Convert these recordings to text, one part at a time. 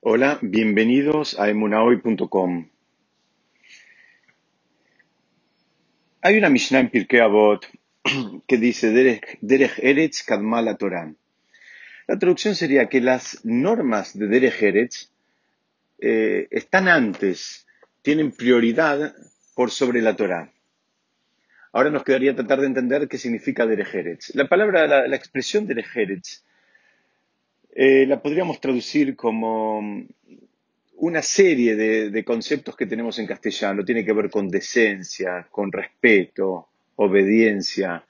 Hola, bienvenidos a emunahoy.com. Hay una Mishnah en Pirkei Avot que dice Derech, Eretz Kadma la Torah. La traducción sería que las normas de Derech Eretz eh, están antes, tienen prioridad por sobre la Torah. Ahora nos quedaría tratar de entender qué significa Derech Eretz. La palabra, la, la expresión Derech Eretz eh, la podríamos traducir como una serie de, conceptos que tenemos en castellano. Tiene que ver con decencia, con respeto, obediencia,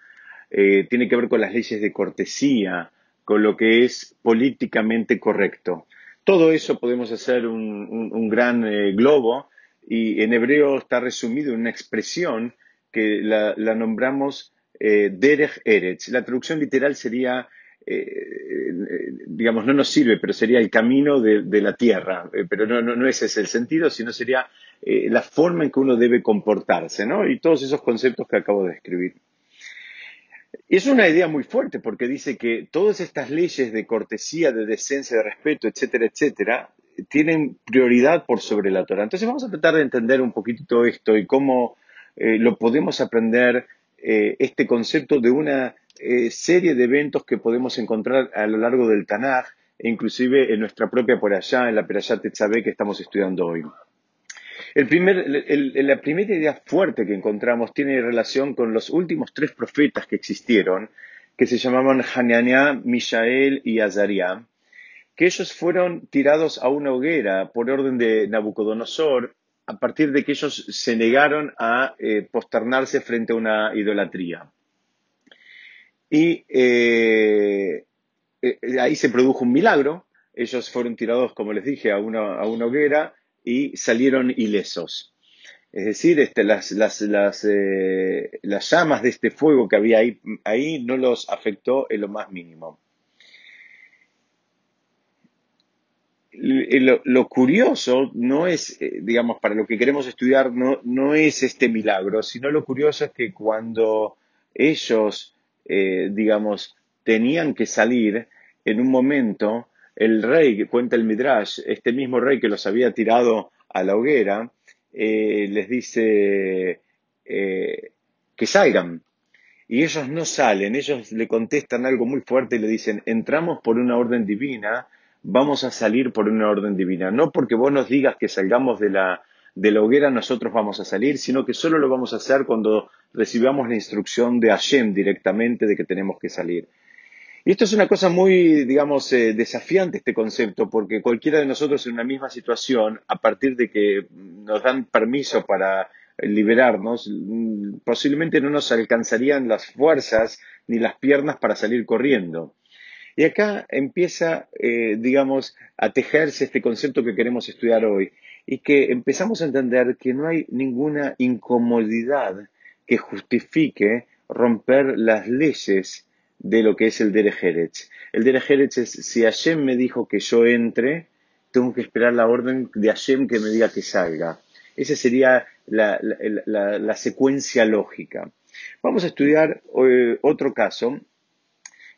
eh, tiene que ver con las leyes de cortesía, con lo que es políticamente correcto. Todo eso podemos hacer un, gran eh, globo y en hebreo está resumido en una expresión que la, la nombramos eh, Derech Eretz. La traducción literal sería eh, digamos, no nos sirve, pero sería el camino de, la tierra. Eh, pero no, no, ese es el sentido, sino sería eh, la forma en que uno debe comportarse, ¿no? Y todos esos conceptos que acabo de describir. Es una idea muy fuerte porque dice que todas estas leyes de cortesía, de decencia, de respeto, etcétera, etcétera, tienen prioridad por sobre la Torah. Entonces vamos a tratar de entender un poquitito esto y cómo eh, lo podemos aprender eh, este concepto de una eh, serie de eventos que podemos encontrar a lo largo del Tanaj e inclusive en nuestra propia por allá, en la Perayat Tetzabé que estamos estudiando hoy. La primera idea fuerte que encontramos tiene relación con los últimos tres profetas que existieron, que se llamaban Hananiah, Mishael y Azariah, que ellos fueron tirados a una hoguera por orden de Nabucodonosor a partir de que ellos se negaron a eh, posternarse frente a una idolatría. Y eh, eh, ahí se produjo un milagro. Ellos fueron tirados, como les dije, a una, a una hoguera y salieron ilesos. Es decir, este, las, las, las, eh, las, llamas de este fuego que había ahí, ahí no los afectó en lo más mínimo. Lo, lo, curioso no es, eh, digamos, para lo que queremos estudiar, no, no es este milagro, sino lo curioso es que cuando ellos eh, digamos, tenían que salir en un momento, el rey, cuenta el Midrash, este mismo rey que los había tirado a la hoguera, eh, les dice eh, que salgan. Y ellos no salen, ellos le contestan algo muy fuerte y le dicen, entramos por una orden divina, vamos a salir por una orden divina. No porque vos nos digas que salgamos de la, de la hoguera nosotros vamos a salir, sino que solo lo vamos a hacer cuando recibamos la instrucción de Hashem directamente de que tenemos que salir. Y esto es una cosa muy, digamos, eh, desafiante este concepto, porque cualquiera de nosotros en una misma situación, a partir de que nos dan permiso para liberarnos, posiblemente no nos alcanzarían las fuerzas ni las piernas para salir corriendo. Y acá empieza, eh, digamos, a tejerse este concepto que queremos estudiar hoy y que empezamos a entender que no hay ninguna incomodidad que justifique romper las leyes de lo que es el Derejeretz. El Derejeretz es, si Hashem me dijo que yo entre, tengo que esperar la orden de Hashem que me diga que salga. Esa sería la, la secuencia lógica. Vamos a estudiar eh, otro caso,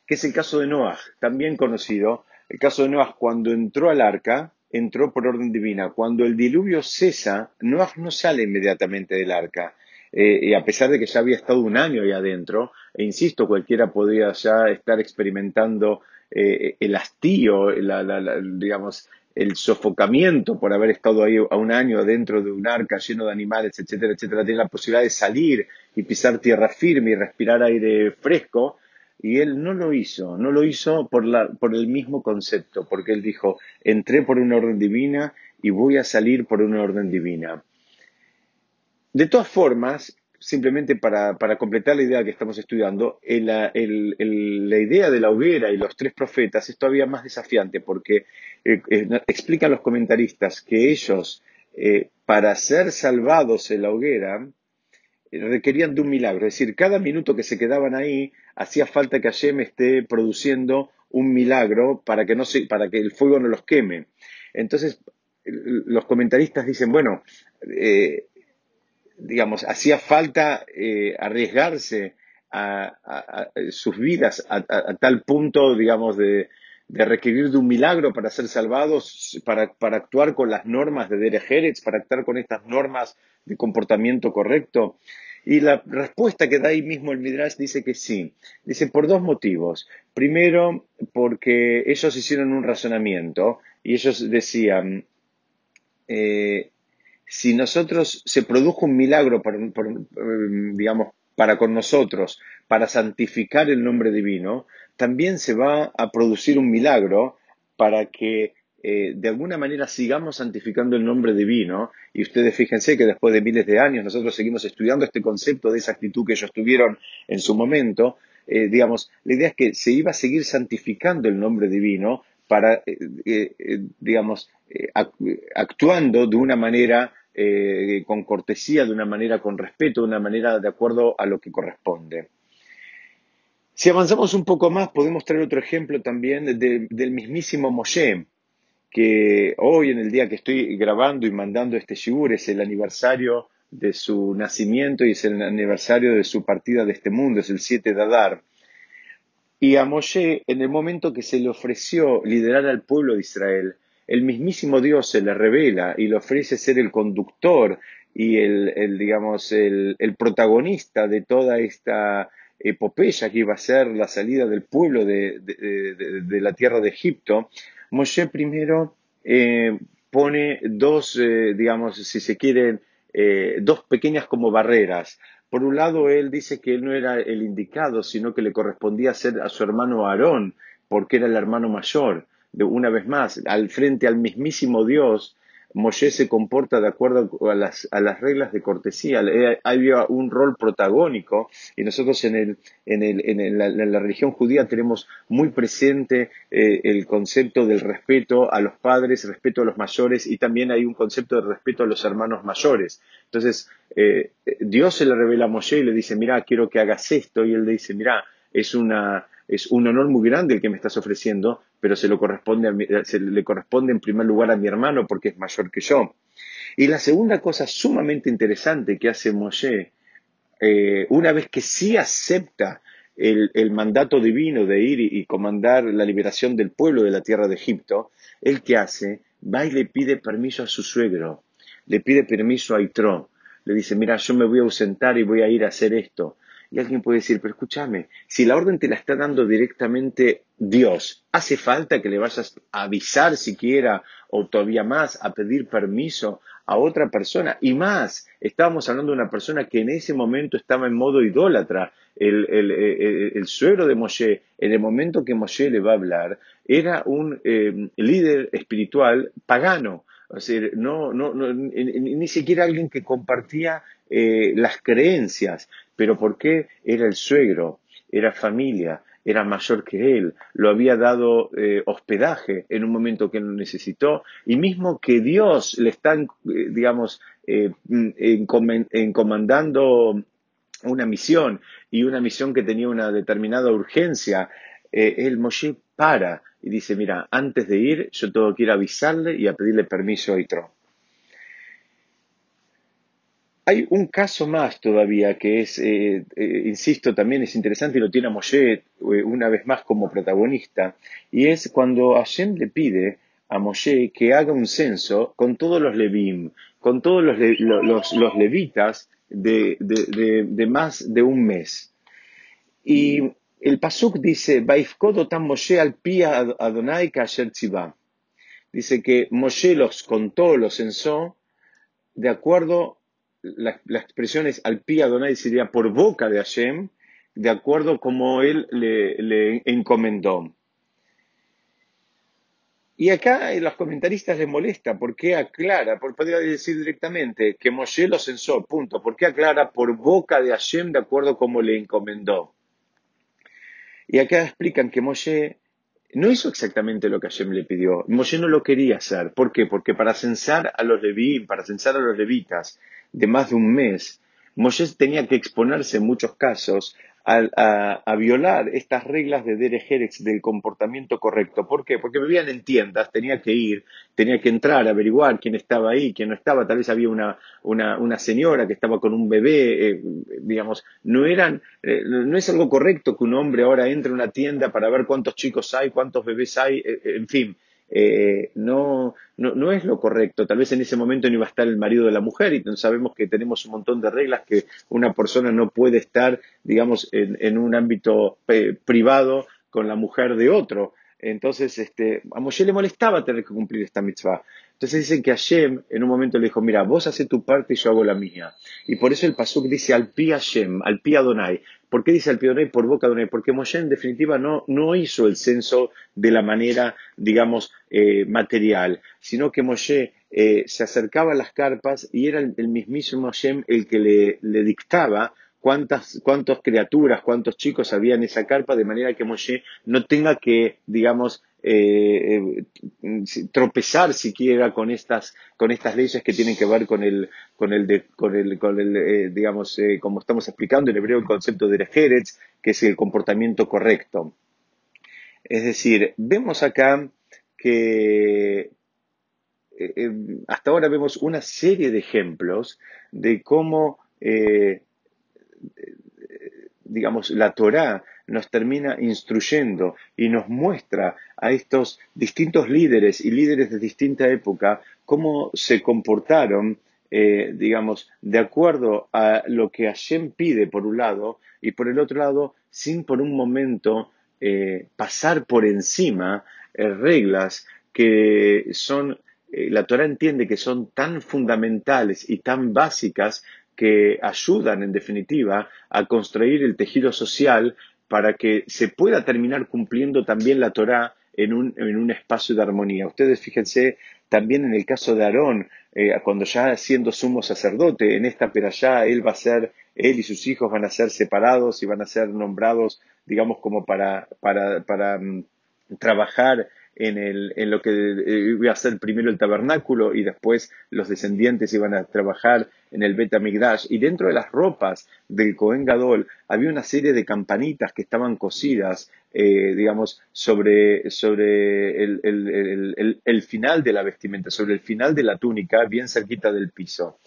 que es el caso de Noah, también conocido. El caso de Noah, cuando entró al arca, entró por orden divina. Cuando el diluvio cesa, Noah no sale inmediatamente del arca eh, y a pesar de que ya había estado un año ahí adentro, e insisto, cualquiera podría ya estar experimentando eh, el hastío, la, digamos, el sofocamiento por haber estado ahí a un año dentro de un arca lleno de animales, etcétera, etcétera, tiene la posibilidad de salir y pisar tierra firme y respirar aire fresco, y él no lo hizo, no lo hizo por, la, por el mismo concepto, porque él dijo, entré por una orden divina y voy a salir por una orden divina. De todas formas, simplemente para, completar la idea que estamos estudiando, la idea de la hoguera y los tres profetas es todavía más desafiante porque eh, eh, explican los comentaristas que ellos, eh, para ser salvados en la hoguera, requerían de un milagro. Es decir, cada minuto que se quedaban ahí, hacía falta que Hashem esté produciendo un milagro para que, no se, para que el fuego no los queme. Entonces, los comentaristas dicen, bueno, eh, digamos, hacía falta eh, arriesgarse a, a, a, sus vidas a, tal punto, digamos, de, de requerir de un milagro para ser salvados, para, para actuar con las normas de Derech para actuar con estas normas de comportamiento correcto. Y la respuesta que da ahí mismo el Midrash dice que sí. Dice por dos motivos. Primero, porque ellos hicieron un razonamiento y ellos decían, eh, si nosotros se produjo un milagro, digamos, para con nosotros, para santificar el nombre divino, también se va a producir un milagro para que eh, de alguna manera sigamos santificando el nombre divino, y ustedes fíjense que después de miles de años nosotros seguimos estudiando este concepto de esa actitud que ellos tuvieron en su momento, eh, digamos, la idea es que se iba a seguir santificando el nombre divino para, eh, digamos, actuando de una manera con cortesía, de una manera con respeto, de una manera de acuerdo a lo que corresponde. Si avanzamos un poco más, podemos traer otro ejemplo también del mismísimo Moshe, que hoy en el día que estoy grabando y mandando este shiur es el aniversario de su nacimiento y es el aniversario de su partida de este mundo, es el 7 de Adar. Y a Moshe, en el momento que se le ofreció liderar al pueblo de Israel, el mismísimo Dios se le revela y le ofrece ser el conductor y el, digamos, el, protagonista de toda esta epopeya que iba a ser la salida del pueblo de la tierra de Egipto, Moshe primero eh, pone dos, eh, digamos, si se quieren, eh, dos pequeñas como barreras. Por un lado, él dice que él no era el indicado, sino que le correspondía ser a su hermano Aarón, porque era el hermano mayor. De, una vez más, al frente al mismísimo Dios, Moshe se comporta de acuerdo a las, reglas de cortesía. Había un rol protagónico y nosotros en, la, religión judía tenemos muy presente eh, el concepto del respeto a los padres, respeto a los mayores y también hay un concepto de respeto a los hermanos mayores. Entonces, eh, Dios se le revela a Moshe y le dice, mira, quiero que hagas esto y él le dice, mira, es una, es un honor muy grande el que me estás ofreciendo, pero se, corresponde se le corresponde en primer lugar a mi hermano porque es mayor que yo. Y la segunda cosa sumamente interesante que hace Moshe, eh, una vez que sí acepta el, mandato divino de ir y, comandar la liberación del pueblo de la tierra de Egipto, él que hace, va y le pide permiso a su suegro, le pide permiso a Itro, le dice, mira, yo me voy a ausentar y voy a ir a hacer esto. Y alguien puede decir, pero escúchame, si la orden te la está dando directamente Dios, ¿hace falta que le vayas a avisar siquiera o todavía más a pedir permiso a otra persona? Y más, estábamos hablando de una persona que en ese momento estaba en modo idólatra. El, suero de Moshe, en el momento que Moshe le va a hablar, era un eh, líder espiritual pagano. O sea, no, no, ni, siquiera alguien que compartía eh, las creencias. ¿Pero por qué? Era el suegro, era familia, era mayor que él, lo había dado eh, hospedaje en un momento que él lo necesitó, y mismo que Dios le está, eh, digamos, encomendando una misión y una misión que tenía una determinada urgencia, el Moshe para y dice, mira, antes de ir yo tengo que ir a avisarle y a pedirle permiso a Itro. Hay un caso más todavía que es, eh, eh, insisto, también es interesante y lo tiene a Moshe eh, una vez más como protagonista, y es cuando Hashem le pide a Moshe que haga un censo con todos los levim, con todos los, los, levitas de, de, más de un mes. Y el Pasuk dice, Moshe al Adonai Dice que Moshe los contó, los censó, de acuerdo, la, expresión es al pi Adonai sería por boca de Hashem, de acuerdo como él le, encomendó. Y acá a los comentaristas les molesta, porque aclara, por, podría decir directamente que Moshe lo censó, punto. ¿Por qué aclara por boca de Hashem de acuerdo como le encomendó? Y acá explican que Moshe no hizo exactamente lo que Hashem le pidió. Moshe no lo quería hacer. ¿Por qué? Porque para censar a los leví, para censar a los levitas de más de un mes, Moshe tenía que exponerse en muchos casos a, violar estas reglas de Derech del comportamiento correcto. ¿Por qué? Porque vivían en tiendas, tenía que ir, tenía que entrar, averiguar quién estaba ahí, quién no estaba. Tal vez había una, una, señora que estaba con un bebé, eh, digamos. No, eran, eh, no es algo correcto que un hombre ahora entre a una tienda para ver cuántos chicos hay, cuántos bebés hay, eh, en fin. Eh, no, no, no, es lo correcto. Tal vez en ese momento no iba a estar el marido de la mujer y sabemos que tenemos un montón de reglas que una persona no puede estar, digamos, en, en un ámbito eh, privado con la mujer de otro. Entonces, este, a Moshe le molestaba tener que cumplir esta mitzvah. Entonces dicen que Hashem en un momento le dijo, mira, vos haces tu parte y yo hago la mía. Y por eso el pasuk dice al pi Hashem, al pi Adonai. ¿Por qué dice al pi Adonai? Por boca Adonai. Porque Moshe en definitiva no, no hizo el censo de la manera, digamos, eh, material, sino que Moshe eh, se acercaba a las carpas y era el, mismísimo Hashem el que le, le dictaba cuántas, cuántas criaturas, cuántos chicos había en esa carpa, de manera que Moshe no tenga que, digamos, eh, eh, tropezar siquiera con estas, con estas leyes que tienen que ver con el, con el, con el, con el eh, digamos, como estamos explicando en hebreo, el concepto de Eretz, que es el comportamiento correcto. Es decir, vemos acá que hasta ahora vemos una serie de ejemplos de cómo digamos, la Torá nos termina instruyendo y nos muestra a estos distintos líderes y líderes de distinta época cómo se comportaron, eh, digamos, de acuerdo a lo que Hashem pide por un lado y por el otro lado, sin por un momento eh, pasar por encima eh, reglas que son la Torah entiende que son tan fundamentales y tan básicas que ayudan, en definitiva, a construir el tejido social para que se pueda terminar cumpliendo también la Torá en un, espacio de armonía. Ustedes fíjense también en el caso de Aarón, eh, cuando ya siendo sumo sacerdote, en esta perashá él va a ser, él y sus hijos van a ser separados y van a ser nombrados, digamos, como para, para, para mm, trabajar en, el, en lo que eh, iba a ser primero el tabernáculo y después los descendientes iban a trabajar en el Bet Y dentro de las ropas del Cohen Gadol había una serie de campanitas que estaban cosidas, eh, digamos, sobre, sobre el, el, el, final de la vestimenta, sobre el final de la túnica, bien cerquita del piso.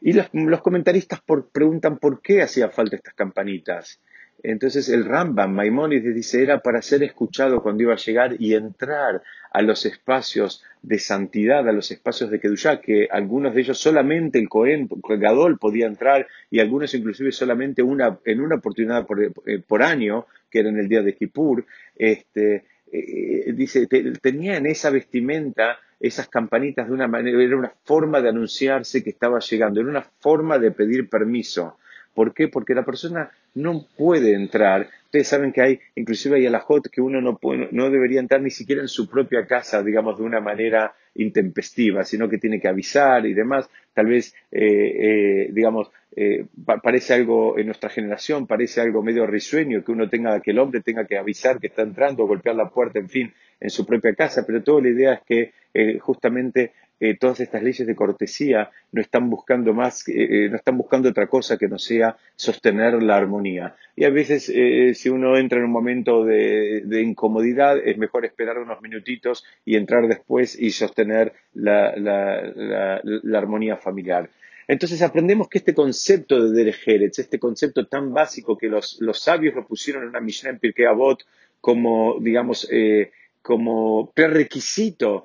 Y los, los comentaristas por, preguntan por qué hacía falta estas campanitas. Entonces el Rambam, Maimónides dice, era para ser escuchado cuando iba a llegar y entrar a los espacios de santidad, a los espacios de Kedushá, que algunos de ellos solamente el Cohen, el Gadol podía entrar y algunos inclusive solamente una, en una oportunidad por, eh, por año, que era en el día de Kippur, este, eh, dice, tenía en esa vestimenta esas campanitas de una manera, era una forma de anunciarse que estaba llegando, era una forma de pedir permiso. ¿Por qué? Porque la persona no puede entrar. Ustedes saben que hay, inclusive hay alajot que uno no, puede, no debería entrar ni siquiera en su propia casa, digamos, de una manera intempestiva, sino que tiene que avisar y demás. Tal vez, eh, eh, digamos, eh, parece algo en nuestra generación, parece algo medio risueño que uno tenga, que el hombre tenga que avisar que está entrando, golpear la puerta, en fin, en su propia casa, pero toda la idea es que justamente eh, todas estas leyes de cortesía no están buscando más, eh, eh, no están buscando otra cosa que no sea sostener la armonía. Y a veces, si uno entra en un momento de, incomodidad, es mejor esperar unos minutitos y entrar después y sostener la, armonía familiar. Entonces aprendemos que este concepto de Derech este concepto tan básico que los, sabios lo pusieron en una misión en Pirkei Avot como, digamos, como prerequisito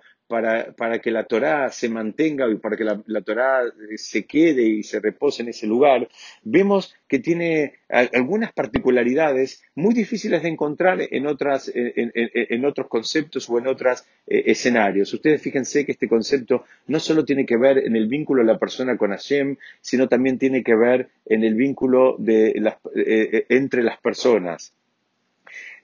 para, que la Torá se mantenga y para que la, la, Torá se quede y se repose en ese lugar, vemos que tiene algunas particularidades muy difíciles de encontrar en, otras, en, otros conceptos o en otros eh, escenarios. Ustedes fíjense que este concepto no solo tiene que ver en el vínculo de la persona con Hashem, sino también tiene que ver en el vínculo de las, eh, eh, entre las personas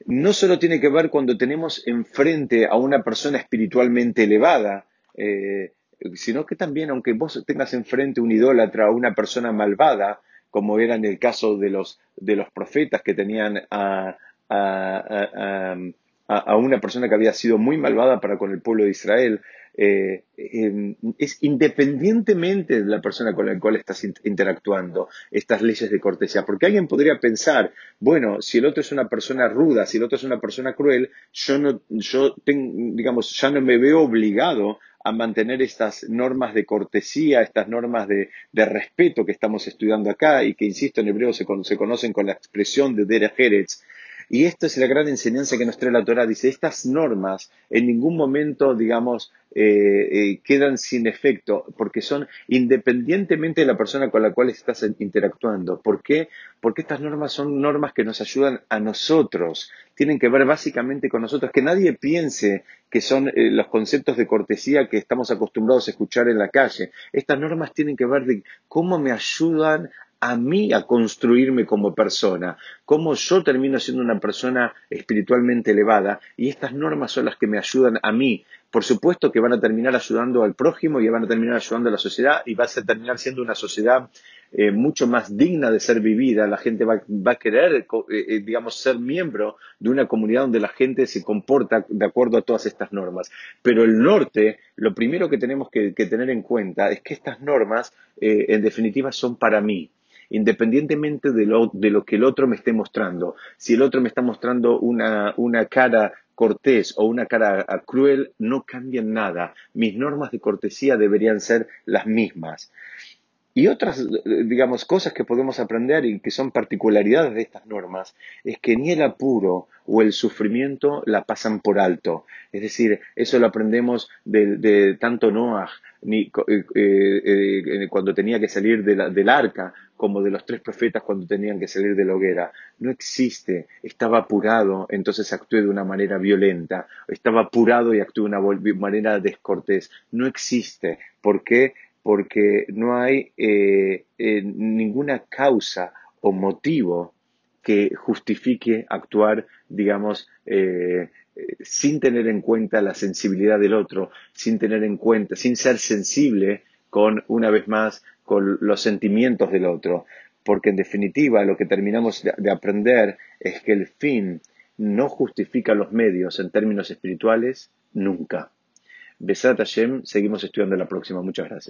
no solo tiene que ver cuando tenemos enfrente a una persona espiritualmente elevada, eh, sino que también, aunque vos tengas enfrente un idólatra o una persona malvada, como era en el caso de los, de los profetas que tenían a, a, una persona que había sido muy malvada para con el pueblo de Israel, eh, em, es independientemente de la persona con la cual estás interactuando, estas leyes de cortesía. Porque alguien podría pensar, bueno, si el otro es una persona ruda, si el otro es una persona cruel, yo no, yo digamos, ya no me veo obligado a mantener estas normas de cortesía, estas normas de, respeto que estamos estudiando acá y que, insisto, en hebreo se, conocen con la expresión de Derech y esta es la gran enseñanza que nos trae la Torah. Dice, estas normas en ningún momento, digamos, eh, eh, quedan sin efecto, porque son independientemente de la persona con la cual estás interactuando. ¿Por qué? Porque estas normas son normas que nos ayudan a nosotros, tienen que ver básicamente con nosotros, que nadie piense que son eh, los conceptos de cortesía que estamos acostumbrados a escuchar en la calle. Estas normas tienen que ver de cómo me ayudan a mí a construirme como persona, cómo yo termino siendo una persona espiritualmente elevada y estas normas son las que me ayudan a mí. Por supuesto que van a terminar ayudando al prójimo y van a terminar ayudando a la sociedad y va a terminar siendo una sociedad eh, mucho más digna de ser vivida. La gente va, a querer, eh, eh, digamos, ser miembro de una comunidad donde la gente se comporta de acuerdo a todas estas normas. Pero el norte, lo primero que tenemos que, tener en cuenta es que estas normas, en definitiva, son para mí independientemente de lo, que el otro me esté mostrando. Si el otro me está mostrando una, cara cortés o una cara cruel, no cambian nada. Mis normas de cortesía deberían ser las mismas. Y otras, digamos, cosas que podemos aprender y que son particularidades de estas normas es que ni el apuro o el sufrimiento la pasan por alto. Es decir, eso lo aprendemos de, tanto Noah eh, eh, eh, cuando tenía que salir del arca como de los tres profetas cuando tenían que salir de la hoguera. No existe. Estaba apurado, entonces actué de una manera violenta. Estaba apurado y actué de una manera descortés. No existe. ¿Por qué? porque no hay eh, eh, ninguna causa o motivo que justifique actuar, digamos, eh, sin tener en cuenta la sensibilidad del otro, sin tener en cuenta, sin ser sensible con, una vez más, con los sentimientos del otro. Porque en definitiva lo que terminamos de aprender es que el fin no justifica los medios en términos espirituales nunca. Besat Hashem, seguimos estudiando la próxima. Muchas gracias.